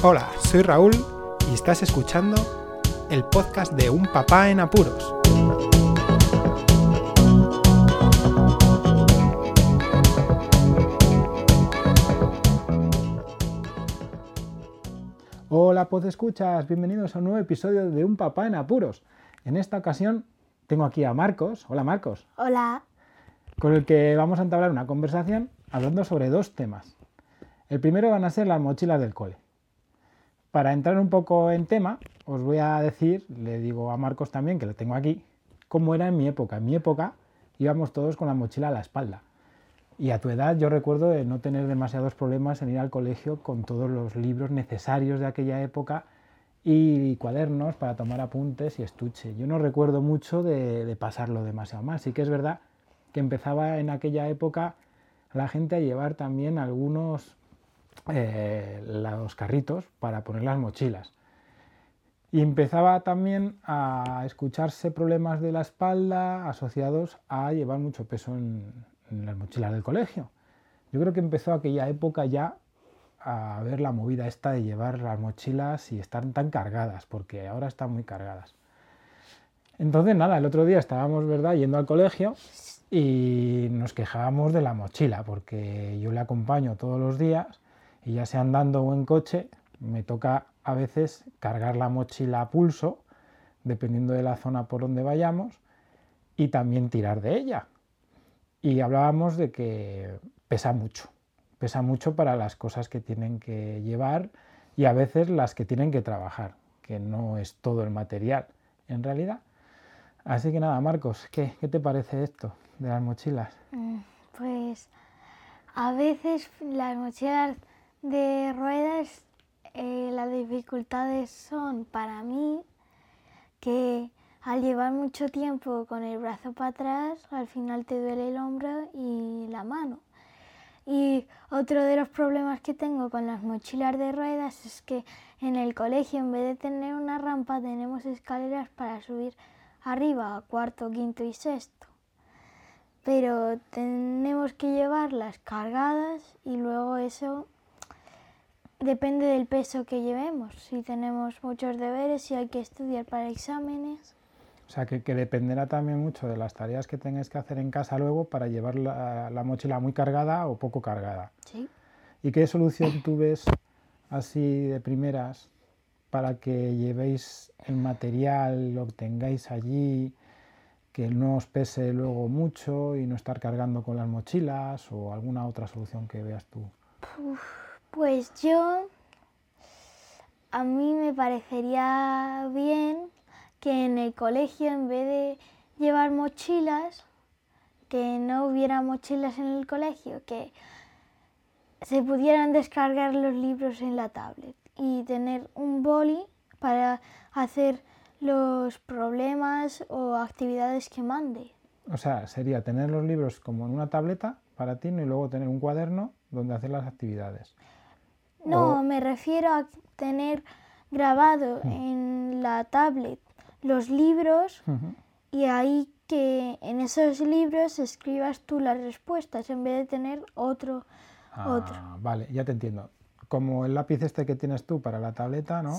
Hola, soy Raúl y estás escuchando el podcast de Un Papá en Apuros. Hola, pues escuchas, bienvenidos a un nuevo episodio de Un Papá en Apuros. En esta ocasión tengo aquí a Marcos. Hola Marcos. Hola. Con el que vamos a entablar una conversación hablando sobre dos temas. El primero van a ser las mochilas del cole. Para entrar un poco en tema, os voy a decir, le digo a Marcos también, que lo tengo aquí, cómo era en mi época. En mi época íbamos todos con la mochila a la espalda. Y a tu edad yo recuerdo de no tener demasiados problemas en ir al colegio con todos los libros necesarios de aquella época y cuadernos para tomar apuntes y estuche. Yo no recuerdo mucho de, pasarlo demasiado más. Sí que es verdad que empezaba en aquella época la gente a llevar también algunos eh, los carritos para poner las mochilas. Y empezaba también a escucharse problemas de la espalda asociados a llevar mucho peso en, las mochilas del colegio. Yo creo que empezó aquella época ya a ver la movida esta de llevar las mochilas y estar tan cargadas, porque ahora están muy cargadas. Entonces, nada, el otro día estábamos, ¿verdad?, yendo al colegio y nos quejábamos de la mochila, porque yo le acompaño todos los días y ya sea andando o en coche, me toca a veces cargar la mochila a pulso, dependiendo de la zona por donde vayamos, y también tirar de ella. Y hablábamos de que pesa mucho, pesa mucho para las cosas que tienen que llevar y a veces las que tienen que trabajar, que no es todo el material en realidad. Así que nada, Marcos, ¿qué, qué te parece esto de las mochilas? Mm, pues a veces las mochilas de ruedas, eh, las dificultades son para mí que al llevar mucho tiempo con el brazo para atrás, al final te duele el hombro y la mano. Y otro de los problemas que tengo con las mochilas de ruedas es que en el colegio en vez de tener una rampa tenemos escaleras para subir arriba a cuarto, quinto y sexto. Pero tenemos que llevarlas cargadas y luego eso Depende del peso que llevemos, si tenemos muchos deberes, si hay que estudiar para exámenes. O sea, que, dependerá también mucho de las tareas que tengáis que hacer en casa luego para llevar la, mochila muy cargada o poco cargada. Sí. ¿Y qué solución tú ves así de primeras para que llevéis el material, lo tengáis allí, que no os pese luego mucho y no estar cargando con las mochilas o alguna otra solución que veas tú? Pues yo, a mí me parecería bien que en el colegio, en vez de llevar mochilas, que no hubiera mochilas en el colegio, que se pudieran descargar los libros en la tablet y tener un boli para hacer los problemas o actividades que mande. O sea, sería tener los libros como en una tableta para ti y luego tener un cuaderno donde hacer las actividades. No, me refiero a tener grabado mm. en la tablet los libros y ahí que en esos libros escribas tú las respuestas en vez de tener otro. Ah, otro. Vale, ya te entiendo. Como el lápiz este que tienes tú para la tableta, ¿no?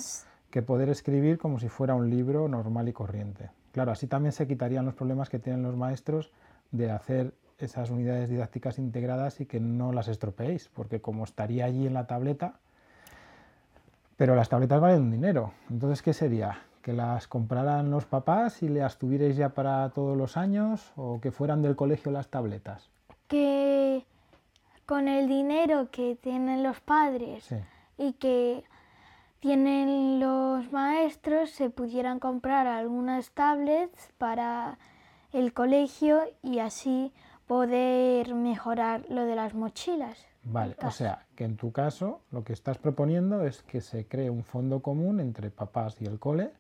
Que poder escribir como si fuera un libro normal y corriente. Claro, así también se quitarían los problemas que tienen los maestros de hacer esas unidades didácticas integradas y que no las estropeéis, porque como estaría allí en la tableta, pero las tabletas valen un dinero. Entonces, ¿qué sería? ¿Que las compraran los papás y las tuvierais ya para todos los años o que fueran del colegio las tabletas? Que con el dinero que tienen los padres y que tienen los maestros se pudieran comprar algunas tablets para el colegio y así poder mejorar lo de las mochilas. Vale, o sea, que en tu caso lo que estás proponiendo es que se cree un fondo común entre papás y el cole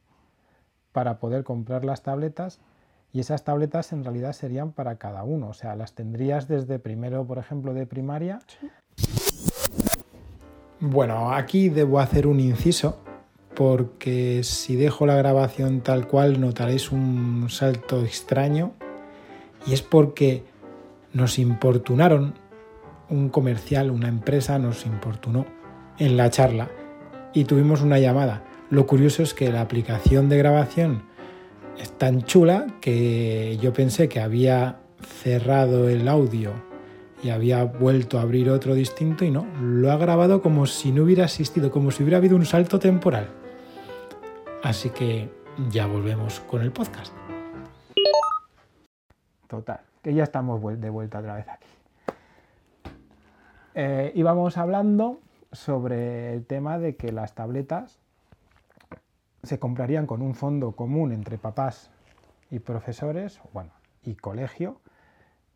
para poder comprar las tabletas y esas tabletas en realidad serían para cada uno, o sea, las tendrías desde primero, por ejemplo, de primaria. Bueno, aquí debo hacer un inciso porque si dejo la grabación tal cual notaréis un salto extraño y es porque nos importunaron, un comercial, una empresa nos importunó en la charla y tuvimos una llamada. Lo curioso es que la aplicación de grabación es tan chula que yo pensé que había cerrado el audio y había vuelto a abrir otro distinto y no, lo ha grabado como si no hubiera existido, como si hubiera habido un salto temporal. Así que ya volvemos con el podcast. Total, que ya estamos de vuelta otra vez aquí. Eh, íbamos hablando sobre el tema de que las tabletas se comprarían con un fondo común entre papás y profesores, bueno, y colegio,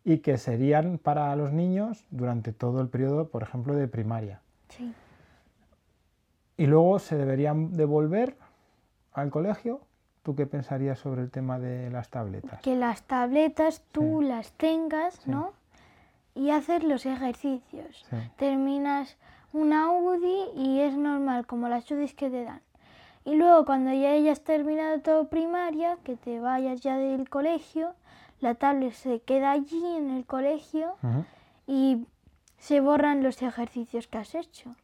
y que serían para los niños durante todo el periodo, por ejemplo, de primaria. Sí. Y luego se deberían devolver al colegio. ¿Tú qué pensarías sobre el tema de las tabletas? Que las tabletas tú las tengas, ¿no? Y hacer los ejercicios. Terminas una UDI y es normal, como las UDIs que te dan. Y luego cuando ya hayas terminado todo primaria, que te vayas ya del colegio, la tablet se queda allí en el colegio y se borran los ejercicios que has hecho.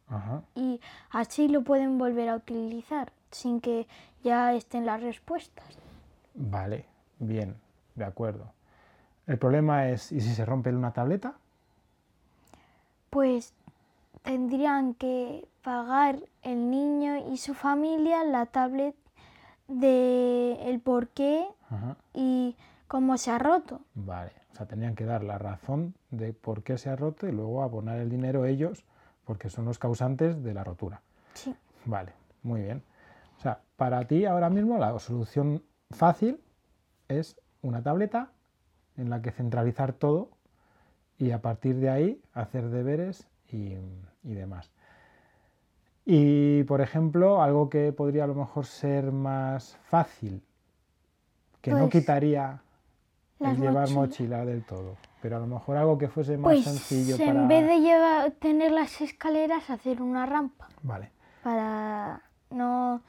Y así lo pueden volver a utilizar sin que ya estén las respuestas. Vale, bien, de acuerdo. El problema es, ¿y si se rompe una tableta? Pues tendrían que pagar el niño y su familia la tablet de el por qué y cómo se ha roto. Vale, o sea, tenían que dar la razón de por qué se ha roto y luego abonar el dinero ellos porque son los causantes de la rotura. Sí. Vale, muy bien. Para ti ahora mismo la solución fácil es una tableta en la que centralizar todo y a partir de ahí hacer deberes y, demás. Y, por ejemplo, algo que podría a lo mejor ser más fácil, que no pues, quitaría el llevar mochila del todo, pero a lo mejor algo que fuese más pues, sencillo en vez de llevar, tener las escaleras, hacer una rampa. Vale. Para no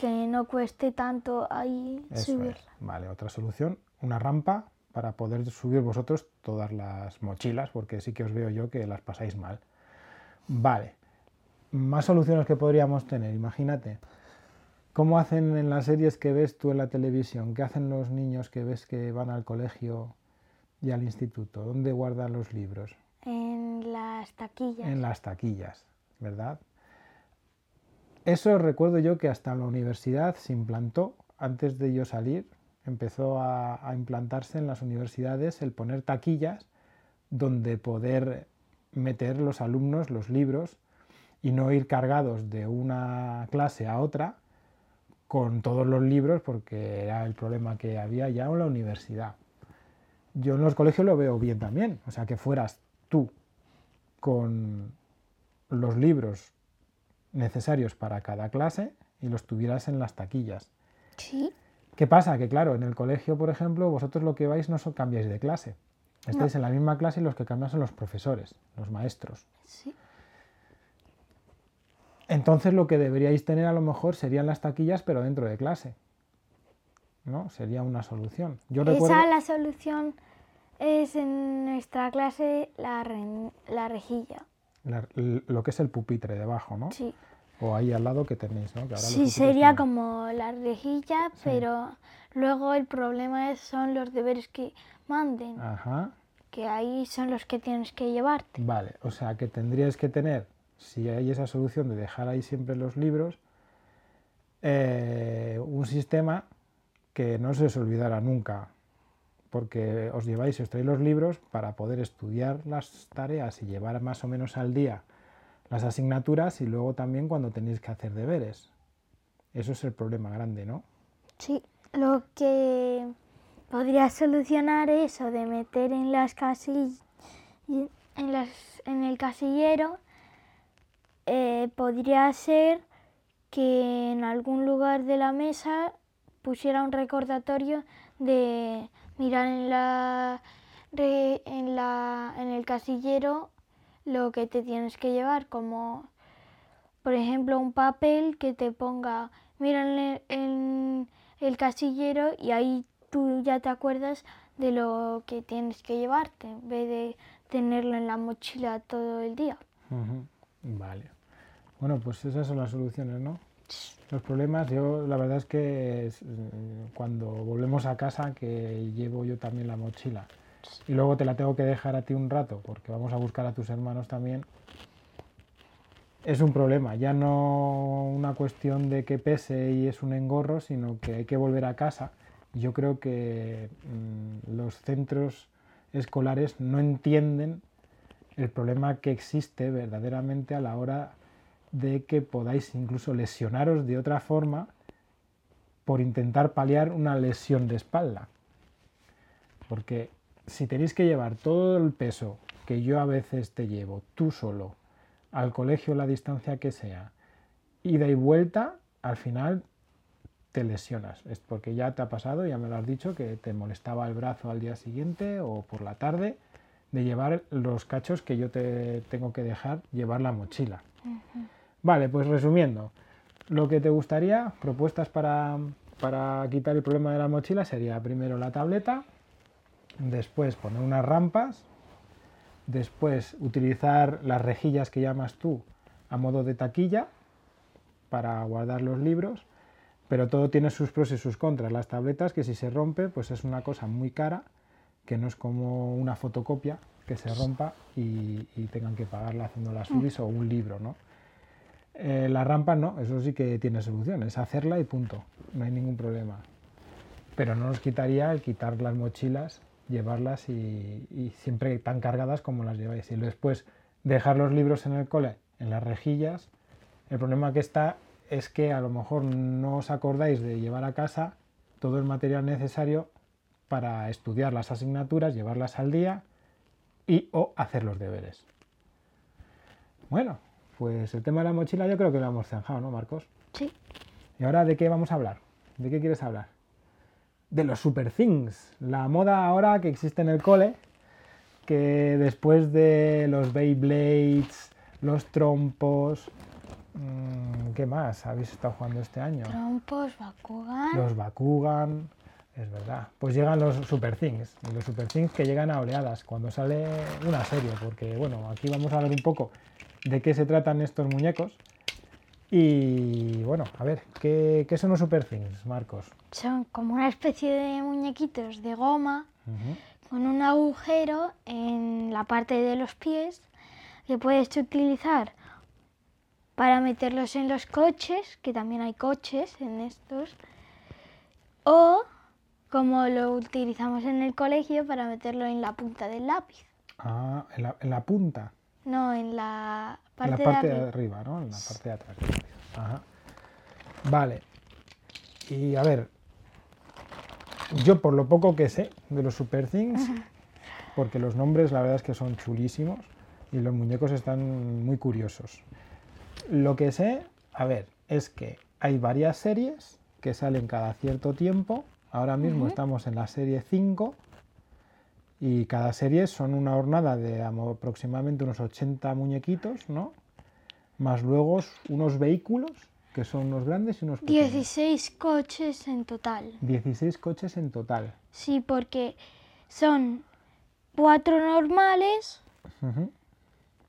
que no cueste tanto ahí subirla. Vale, otra solución, una rampa para poder subir vosotros todas las mochilas, porque sí que os veo yo que las pasáis mal. Vale. Más soluciones que podríamos tener, imagínate. ¿Cómo hacen en las series que ves tú en la televisión? ¿Qué hacen los niños que ves que van al colegio y al instituto? ¿Dónde guardan los libros? En las taquillas. En las taquillas, ¿verdad? Eso recuerdo yo que hasta la universidad se implantó, antes de yo salir, empezó a, a implantarse en las universidades el poner taquillas donde poder meter los alumnos los libros y no ir cargados de una clase a otra con todos los libros porque era el problema que había ya en la universidad. Yo en los colegios lo veo bien también, o sea, que fueras tú con los libros necesarios para cada clase y los tuvieras en las taquillas. Sí. ¿Qué pasa? Que claro, en el colegio, por ejemplo, vosotros lo que vais no cambiáis de clase. Estáis en la misma clase y los que cambian son los profesores, los maestros. Sí. Entonces lo que deberíais tener a lo mejor serían las taquillas, pero dentro de clase. ¿No? Sería una solución. Yo Esa la solución es en nuestra clase la, la rejilla. Lo que es el pupitre debajo, ¿no? Sí. O ahí al lado que tenéis, ¿no? sí, sería como la rejilla, pero luego el problema es, son los deberes que manden. Ajá. Que ahí son los que tienes que llevarte. Vale, o sea que tendrías que tener, si hay esa solución de dejar ahí siempre los libros, eh, un sistema que no se os olvidara nunca, porque os lleváis y os traéis los libros para poder estudiar las tareas y llevar más o menos al día las asignaturas y luego también cuando tenéis que hacer deberes. Eso es el problema grande, ¿no? Sí, lo que podría solucionar eso de meter en las casillas, en, las, en el casillero, eh, podría ser que en algún lugar de la mesa pusiera un recordatorio de mirar en la, en la en el casillero lo que te tienes que llevar, como por ejemplo un papel que te ponga mira en el casillero y ahí tú ya te acuerdas de lo que tienes que llevarte, en vez de tenerlo en la mochila todo el día. Vale. Bueno, pues esas son las soluciones, ¿no? Los problemas, yo la verdad es que eh, cuando volvemos a casa, que llevo yo también la mochila, y luego te la tengo que dejar a ti un rato, porque vamos a buscar a tus hermanos también, es un problema, ya no una cuestión de que pese y es un engorro, sino que hay que volver a casa. Yo creo que mm, los centros escolares no entienden el problema que existe verdaderamente a la hora de que podáis incluso lesionaros de otra forma por intentar paliar una lesión de espalda. Porque si tenéis que llevar todo el peso que yo a veces te llevo, tú solo, al colegio la distancia que sea, ida y vuelta, al final te lesionas. Es porque ya te ha pasado, ya me lo has dicho, que te molestaba el brazo al día siguiente o por la tarde de llevar los cachos que yo te tengo que dejar llevar la mochila. Vale, pues resumiendo, lo que te gustaría, propuestas para, para quitar el problema de la mochila sería primero la tableta, después poner unas rampas, después utilizar las rejillas que llamas tú a modo de taquilla para guardar los libros, pero todo tiene sus pros y sus contras. Las tabletas que si se rompe pues es una cosa muy cara, que no es como una fotocopia que se rompa y, tengan que pagarla haciendo las subis o un libro, ¿no? Eh, la rampa no, eso sí que tiene solución, es hacerla y punto, no hay ningún problema. Pero no nos quitaría el quitar las mochilas, llevarlas y, siempre tan cargadas como las lleváis. Y después dejar los libros en el cole, en las rejillas, el problema que está es que a lo mejor no os acordáis de llevar a casa todo el material necesario para estudiar las asignaturas, llevarlas al día y o hacer los deberes. Bueno, pues el tema de la mochila yo creo que lo hemos zanjado, ¿no, Marcos? Sí. ¿Y ahora de qué vamos a hablar? ¿De qué quieres hablar? De los super things, la moda ahora que existe en el cole, que después de los Beyblades, los trompos, mm, ¿qué más habéis estado jugando este año? Trompos, Bakugan. Los Bakugan, es verdad. Pues llegan los Super Things, y los Super Things que llegan a oleadas cuando sale una serie, porque bueno, aquí vamos a ver un poco de qué se tratan estos muñecos. Y bueno, a ver, ¿qué, son los Super Things, Marcos? Son como una especie de muñequitos de goma con un agujero en la parte de los pies que puedes utilizar para meterlos en los coches, que también hay coches en estos, o como lo utilizamos en el colegio para meterlo en la punta del lápiz. Ah, en la, en la punta. No, en la parte, en la parte de, arriba. ¿no? En la parte de atrás. Ajá. Vale. Y a ver, yo por lo poco que sé de los Super Things, porque los nombres la verdad es que son chulísimos y los muñecos están muy curiosos. Lo que sé, a ver, es que hay varias series que salen cada cierto tiempo. Ahora mismo estamos en la serie 5 y cada serie son una hornada de aproximadamente unos 80 muñequitos, ¿no? Más luego unos vehículos, que son unos grandes y unos pequeños. 16 coches en total. 16 coches en total. Sí, porque son cuatro normales,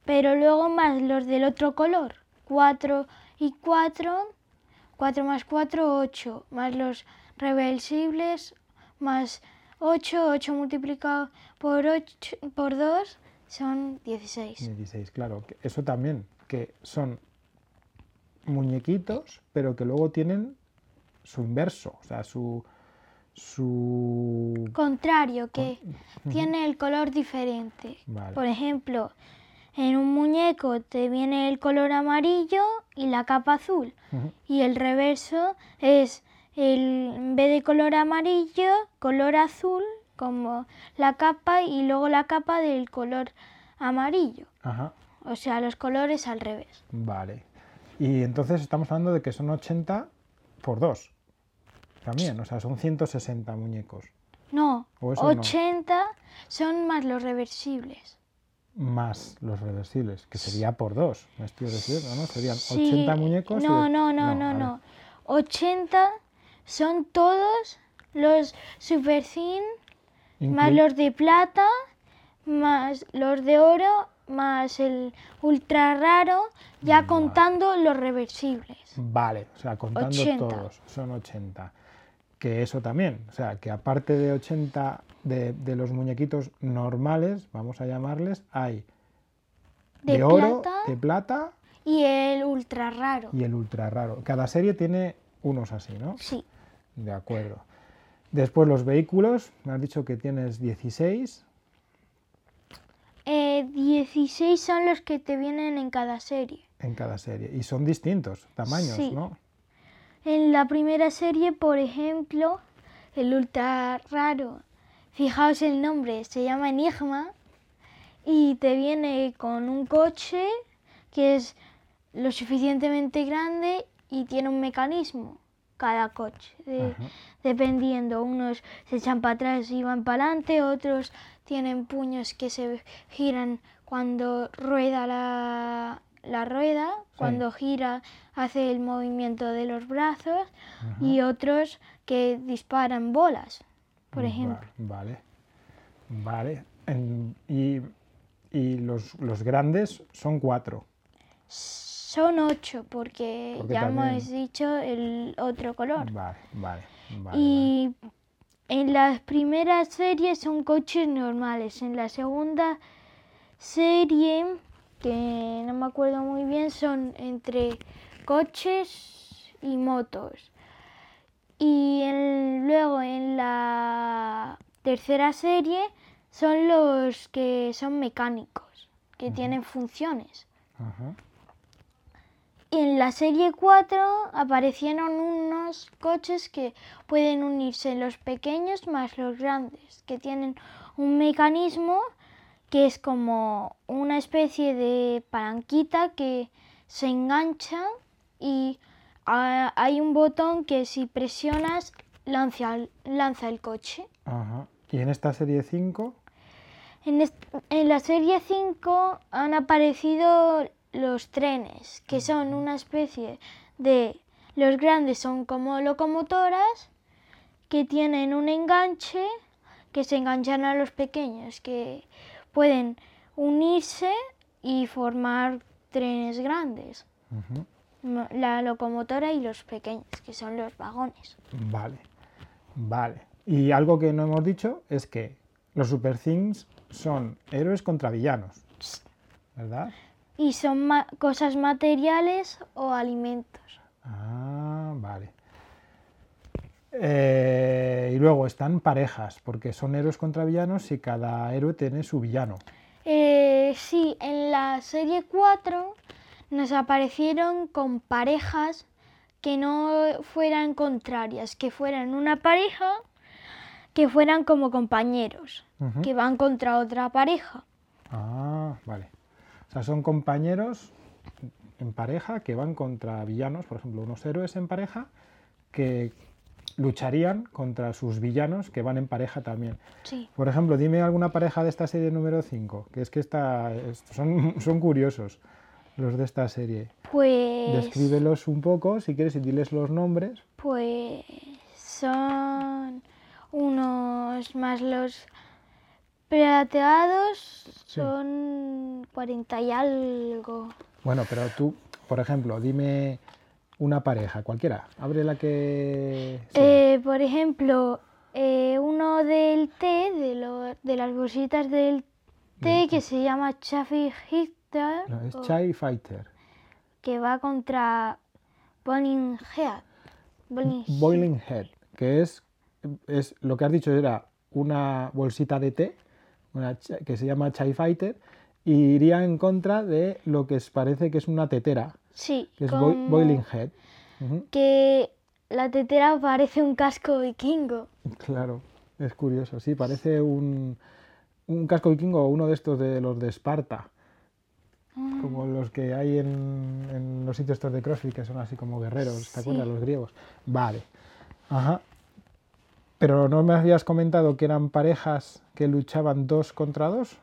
pero luego más los del otro color. 4 y 4, 4 más 4, 8, más los reversibles, más 8, 8 multiplicado por, 8, por 2 son 16. 16, claro. Eso también, que son muñequitos, pero que luego tienen su inverso, o sea, su... su... Contrario, que tiene el color diferente. Por ejemplo, en un muñeco te viene el color amarillo y la capa azul. Y el reverso es el, en vez de color amarillo, color azul, como la capa, y luego la capa del color amarillo. Ajá. O sea, los colores al revés. Vale. Y entonces estamos hablando de que son 80 por 2. También, o sea, son 160 muñecos. No, 80 son más los reversibles. Más los reversibles, que sería por 2, me estoy refiriendo, ¿no? Serían 80 muñecos. No, no, no, no, no. 80 son todos los super thin, más los de plata, más los de oro más el ultra raro, ya contando los reversibles. Vale, o sea, contando 80. todos, son 80. Que eso también, o sea, que aparte de 80 de, de los muñequitos normales, vamos a llamarles, hay de, De oro, plata. de plata Y el ultra raro. y el ultra raro. Cada serie tiene unos así, ¿no? Sí. De acuerdo. Después los vehículos, me has dicho que tienes 16. Eh, 16 son los que te vienen en cada serie. en cada serie. Y son distintos tamaños, Sí. ¿no? En la primera serie, por ejemplo, el ultra raro, fijaos el nombre, se llama Enigma y te viene con un coche que es lo suficientemente grande y tiene un mecanismo cada coche, de- dependiendo. Unos se echan para atrás y van para adelante, otros tienen puños que se giran cuando rueda la, la rueda, cuando gira hace el movimiento de los brazos y otros que disparan bolas, por ejemplo. Vale. Vale. En- y y los, los grandes son cuatro. Son ocho porque, Porque ya también- hemos dicho el otro color. Vale, vale. vale, vale. Y en las primeras series son coches normales. En la segunda serie, que no me acuerdo muy bien, son entre coches y motos. Y en- luego en la tercera serie son los que son mecánicos, que tienen funciones. Y en la serie 4 aparecieron unos coches que pueden unirse los pequeños más los grandes, que tienen un mecanismo que es como una especie de palanquita que se engancha y ah, hay un botón que si presionas lanza, lanza el coche. Ajá. Y en esta serie 5, En, en la serie 5 han aparecido los trenes, que son una especie de... Los grandes son como locomotoras que tienen un enganche que se enganchan a los pequeños, que pueden unirse y formar trenes grandes. La locomotora y los pequeños, que son los vagones. Vale, vale. Y algo que no hemos dicho es que los Super Things son héroes contra villanos, ¿verdad? Y son ma- cosas materiales o alimentos. Ah, vale. Eh, y luego están parejas, porque son héroes contra villanos y cada héroe tiene su villano. Eh, sí, en la serie 4 nos aparecieron con parejas que no fueran contrarias, que fueran una pareja que fueran como compañeros, que van contra otra pareja. Ah, vale. O sea, son compañeros en pareja que van contra villanos, por ejemplo, unos héroes en pareja que lucharían contra sus villanos que van en pareja también. Sí. Por ejemplo, dime alguna pareja de esta serie número 5, que es que está, es- son, son curiosos los de esta serie. Pues, Descríbelos un poco, si quieres, y diles los nombres. pues son unos más los plateados, son 40 y algo. Bueno, pero tú, por ejemplo, dime una pareja, cualquiera. Abre la que... Eh, por ejemplo, eh, uno del té, de, lo- de las bolsitas del té, que se llama Chaffee Hitter, No, es Chai Fighter. que va contra Boiling Head. Boiling Head. Boiling Head, que es, es lo que has dicho era una bolsita de té una que se llama Chai Fighter y iría en contra de lo que parece que es una tetera, Sí, que es Boiling Head. Que la tetera parece un casco vikingo. Claro, es curioso, sí, parece un, un casco vikingo o uno de estos de los de Esparta, como los que hay en, en los sitios estos de CrossFit, que son así como guerreros, ¿te acuerdas? Los griegos. Vale. Ajá. Pero no me habías comentado que eran parejas que luchaban dos contra dos.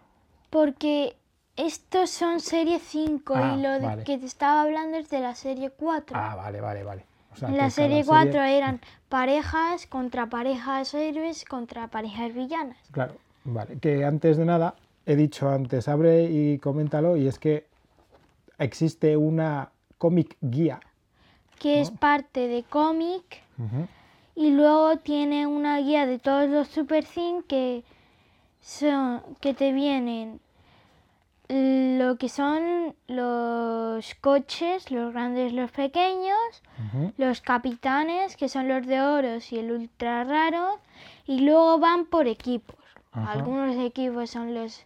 Porque estos son serie 5 Ah, y lo de vale. que te estaba hablando es de la serie 4. Ah, vale, vale, vale. O sea, En la serie 4 eran parejas contra parejas héroes contra parejas villanas. Claro, vale. Que antes de nada, he dicho antes, abre y coméntalo, y es que existe una cómic guía. que es parte de cómic y luego tiene una guía de todos los Super Things que son que te vienen. Lo que son los coches, los grandes, los pequeños, los capitanes, que son los de oros y el ultra raro, y luego van por equipos. Algunos equipos son los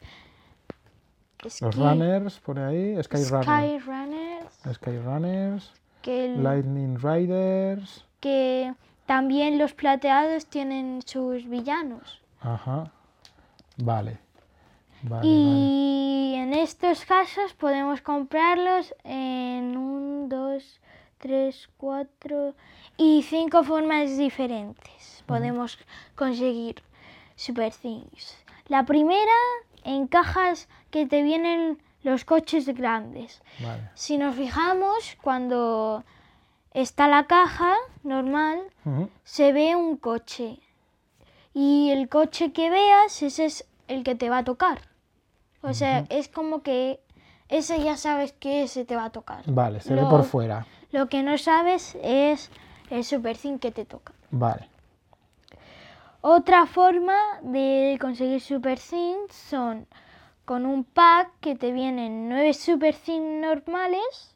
Los runners por ahí, Sky, Sky Runners, Sky Runners, que, el- Lightning Riders. que también los plateados tienen sus villanos. Ajá. Vale. Vale, vale. Y en estos casos podemos comprarlos en un, dos, tres, cuatro y cinco formas diferentes. Podemos conseguir Super Things. La primera en cajas que te vienen los coches grandes. Vale. Si nos fijamos, cuando está la caja normal, se ve un coche. Y el coche que veas, ese es el que te va a tocar. O sea, es como que ese ya sabes que ese te va a tocar. Vale, se ve por fuera. Lo que no sabes es el Super Thing que te toca. Vale. Otra forma de conseguir Super Things son con un pack que te vienen nueve Super Things normales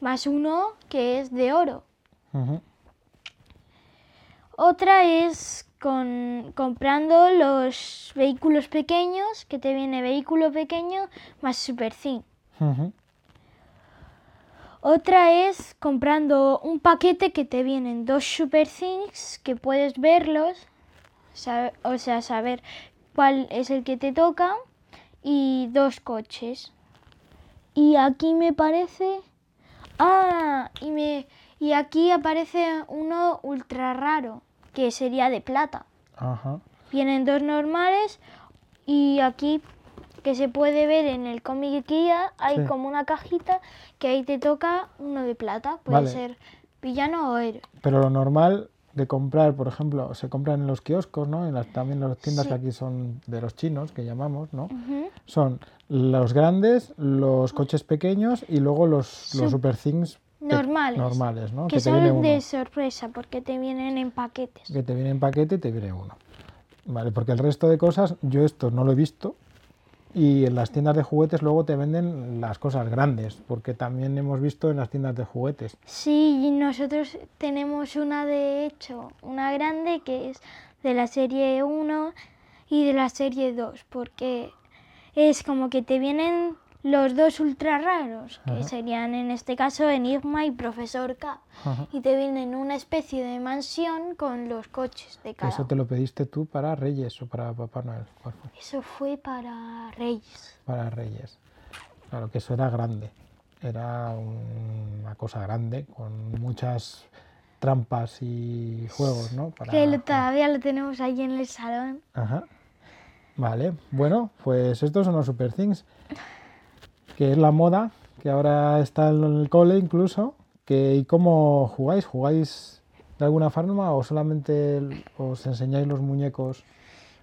más uno que es de oro. Otra es con, comprando los vehículos pequeños, que te viene vehículo pequeño más Super Thing. Ujú. Otra es comprando un paquete que te vienen dos Super Things, que puedes verlos, o sea, saber cuál es el que te toca, y dos coches. Y aquí me parece... Ah, y, me, y aquí aparece uno ultra raro, que sería de plata. Ajá. Vienen dos normales y aquí que se puede ver en el cómic guía hay Sí. como una cajita que ahí te toca uno de plata. Puede Vale. ser villano o héroe. Pero lo normal de comprar, por ejemplo, se compran en los kioscos, ¿no? En las, también las tiendas Sí. que aquí son de los chinos, que llamamos, ¿no? Son los grandes, los coches pequeños y luego los, los Sup- super things Normales. normales, ¿no? Que son uno. de sorpresa porque te vienen en paquetes. Que te viene en paquete y te viene uno. Vale, porque el resto de cosas, yo esto no lo he visto. Y en las tiendas de juguetes luego te venden las cosas grandes, porque también hemos visto en las tiendas de juguetes. Sí, nosotros tenemos una de hecho, una grande que es de la serie 1 y de la serie 2, porque es como que te vienen los dos ultra raros, que Ajá. serían en este caso Enigma y Profesor K, Ajá. y te vienen una especie de mansión con los coches de cada Eso te lo pediste tú para Reyes o para Papá Noel. ¿Cuál fue? Eso fue para Reyes. Para Reyes. Claro que eso era grande. Era un- una cosa grande con muchas trampas y juegos, ¿no? Para- Que lo- todavía lo tenemos ahí en el salón. Ajá. Vale, bueno, pues estos son los Super Things, que es la moda, que ahora está en el cole incluso. Que, ¿Y cómo jugáis? ¿Jugáis de alguna forma o solamente os enseñáis los muñecos?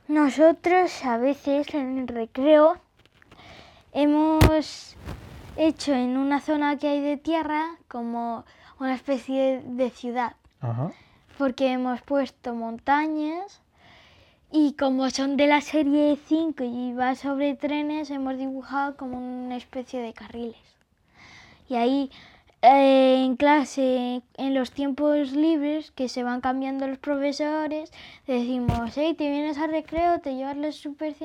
Nosotros a veces en el recreo hemos hecho en una zona que hay de tierra como una especie de ciudad, Ajá. porque hemos puesto montañas y como son de la serie 5 y va sobre trenes, hemos dibujado como una especie de carriles. Y ahí eh, en clase, en los tiempos libres que se van cambiando los profesores, decimos, hey, te vienes al recreo, te llevas los super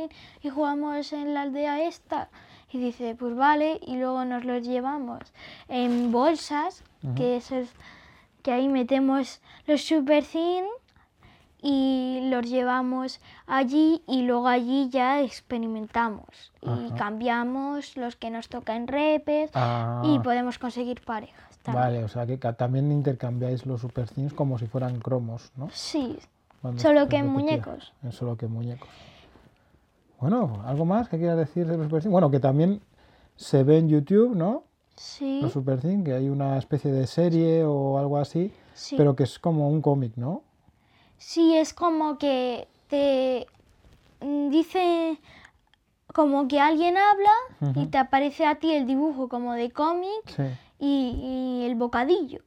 y jugamos en la aldea esta. Y dice, pues vale, y luego nos los llevamos en bolsas, que, eso es- que ahí metemos los super y los llevamos allí y luego allí ya experimentamos y Ajá. cambiamos los que nos toca en repes Ah, y podemos conseguir parejas. también. vale, o sea que también intercambiáis los Super Things como si fueran cromos, ¿no? Sí, Cuando Solo que en muñecos. Solo que en muñecos. Bueno, ¿algo más que quieras decir de los Super Things? Bueno, que también se ve en YouTube, ¿no? sí, Los Super Things, que hay una especie de serie o algo así, sí. pero que es como un cómic, ¿no? Sí, es como que te mm, dice como que alguien habla y te aparece a ti el dibujo como de cómic Sí. y, y el bocadillo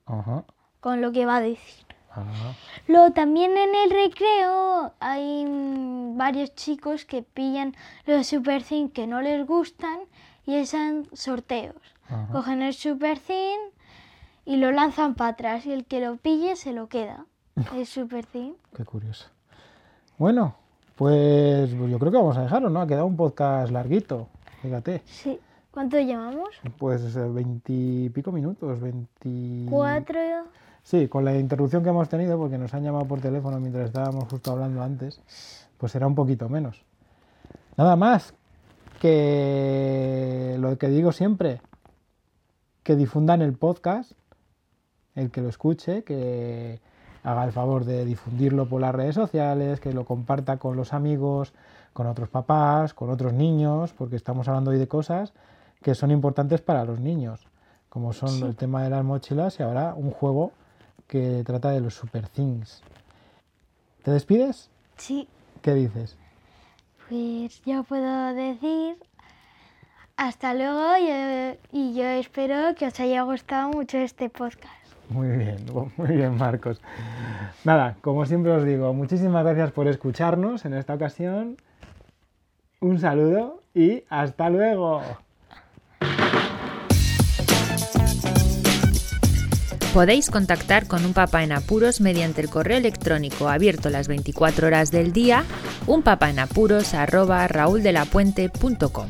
con lo que va a decir. Ajá. Luego también en el recreo hay mm, varios chicos que pillan los Super Thin que no les gustan y hacen sorteos. Cogen el Super Thin y lo lanzan para atrás y el que lo pille se lo queda. El Super Thin. Qué curioso. Bueno, pues pues yo creo que vamos a dejarlo, ¿no? Ha quedado un podcast larguito. Fíjate. Sí. ¿Cuánto llevamos? Pues eh, veintipico minutos, veinti... Cuatro. Sí, con la interrupción que hemos tenido, porque nos han llamado por teléfono mientras estábamos justo hablando antes, pues será un poquito menos. Nada más que lo que digo siempre, que difundan el podcast, el que lo escuche, que haga el favor de difundirlo por las redes sociales, que lo comparta con los amigos, con otros papás, con otros niños, porque estamos hablando hoy de cosas que son importantes para los niños, como son Sí. el tema de las mochilas y ahora un juego que trata de los Super Things. ¿Te despides? Sí. ¿Qué dices? Pues yo puedo decir hasta luego y, y yo espero que os haya gustado mucho este podcast. Muy bien, muy bien, Marcos. Nada, como siempre os digo, muchísimas gracias por escucharnos en esta ocasión. Un saludo y hasta luego. Podéis contactar con un papá en apuros mediante el correo electrónico abierto las 24 horas del día, unpapaenapuros@rauldelapuente.com.